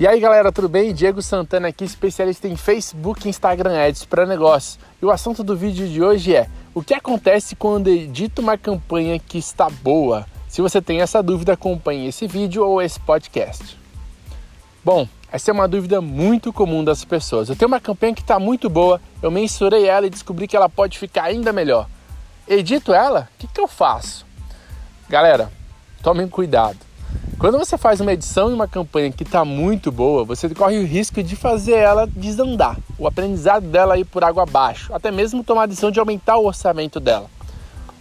E aí galera, tudo bem? Diego Santana aqui, especialista em Facebook e Instagram Ads para negócios. E o assunto do vídeo de hoje é: o que acontece quando edito uma campanha que está boa? Se você tem essa dúvida, acompanhe esse vídeo ou esse podcast. Bom, essa é uma dúvida muito comum das pessoas. Eu tenho uma campanha que está muito boa, eu mensurei ela e descobri que ela pode ficar ainda melhor. Edito ela? O que, que eu faço? Galera, tomem cuidado quando você faz uma edição em uma campanha que está muito boa, você corre o risco de fazer ela desandar, o aprendizado dela ir por água abaixo, até mesmo tomar a decisão de aumentar o orçamento dela.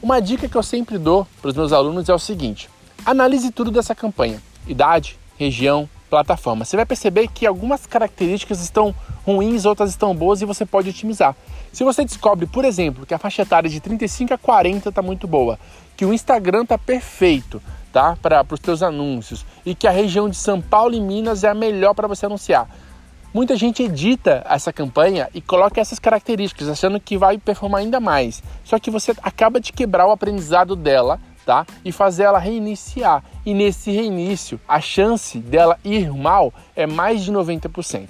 Uma dica que eu sempre dou para os meus alunos é o seguinte: analise tudo dessa campanha, idade, região, plataforma. Você vai perceber que algumas características estão ruins, outras estão boas e você pode otimizar. Se você descobre, por exemplo, que a faixa etária de 35 a 40 está muito boa, que o Instagram está perfeito, tá? Para os teus anúncios e que a região de São Paulo e Minas é a melhor para você anunciar. Muita gente edita essa campanha e coloca essas características, achando que vai performar ainda mais. Só que você acaba de quebrar o aprendizado dela, E fazer ela reiniciar. E nesse reinício, a chance dela ir mal é mais de 90%.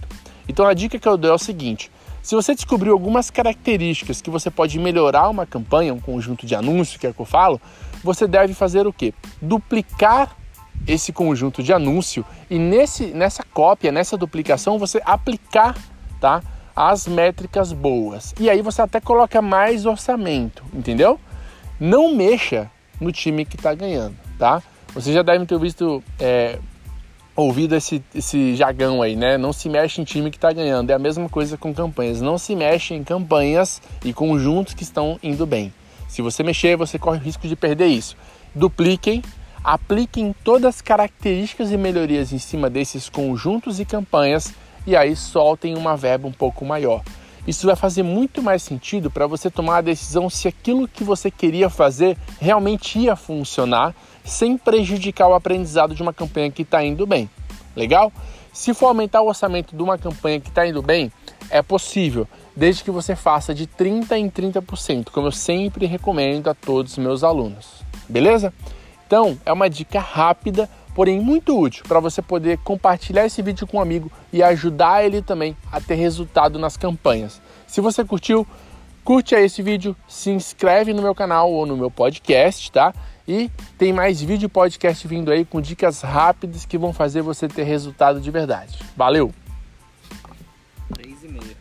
Então a dica que eu dou é o seguinte: se você descobriu algumas características que você pode melhorar uma campanha, um conjunto de anúncios, que é o que eu falo, você deve fazer o quê? Duplicar esse conjunto de anúncio e nesse, nessa cópia, nessa duplicação, você aplicar tá, as métricas boas. E aí você até coloca mais orçamento, entendeu? Não mexa no time que está ganhando, tá? Você já deve ter visto é, ouvido esse, esse jagão aí, né? Não se mexe em time que está ganhando. É a mesma coisa com campanhas. Não se mexe em campanhas e conjuntos que estão indo bem. Se você mexer, você corre o risco de perder isso. Dupliquem, apliquem todas as características e melhorias em cima desses conjuntos e campanhas e aí soltem uma verba um pouco maior. Isso vai fazer muito mais sentido para você tomar a decisão se aquilo que você queria fazer realmente ia funcionar sem prejudicar o aprendizado de uma campanha que está indo bem. Legal? Se for aumentar o orçamento de uma campanha que está indo bem, é possível, desde que você faça de 30% em 30%, como eu sempre recomendo a todos os meus alunos. Beleza? Então, é uma dica rápida, porém muito útil para você poder compartilhar esse vídeo com um amigo e ajudar ele também a ter resultado nas campanhas. Se você curtiu, curte aí esse vídeo, se inscreve no meu canal ou no meu podcast, tá? E tem mais vídeo podcast vindo aí com dicas rápidas que vão fazer você ter resultado de verdade. Valeu! 3 e meia.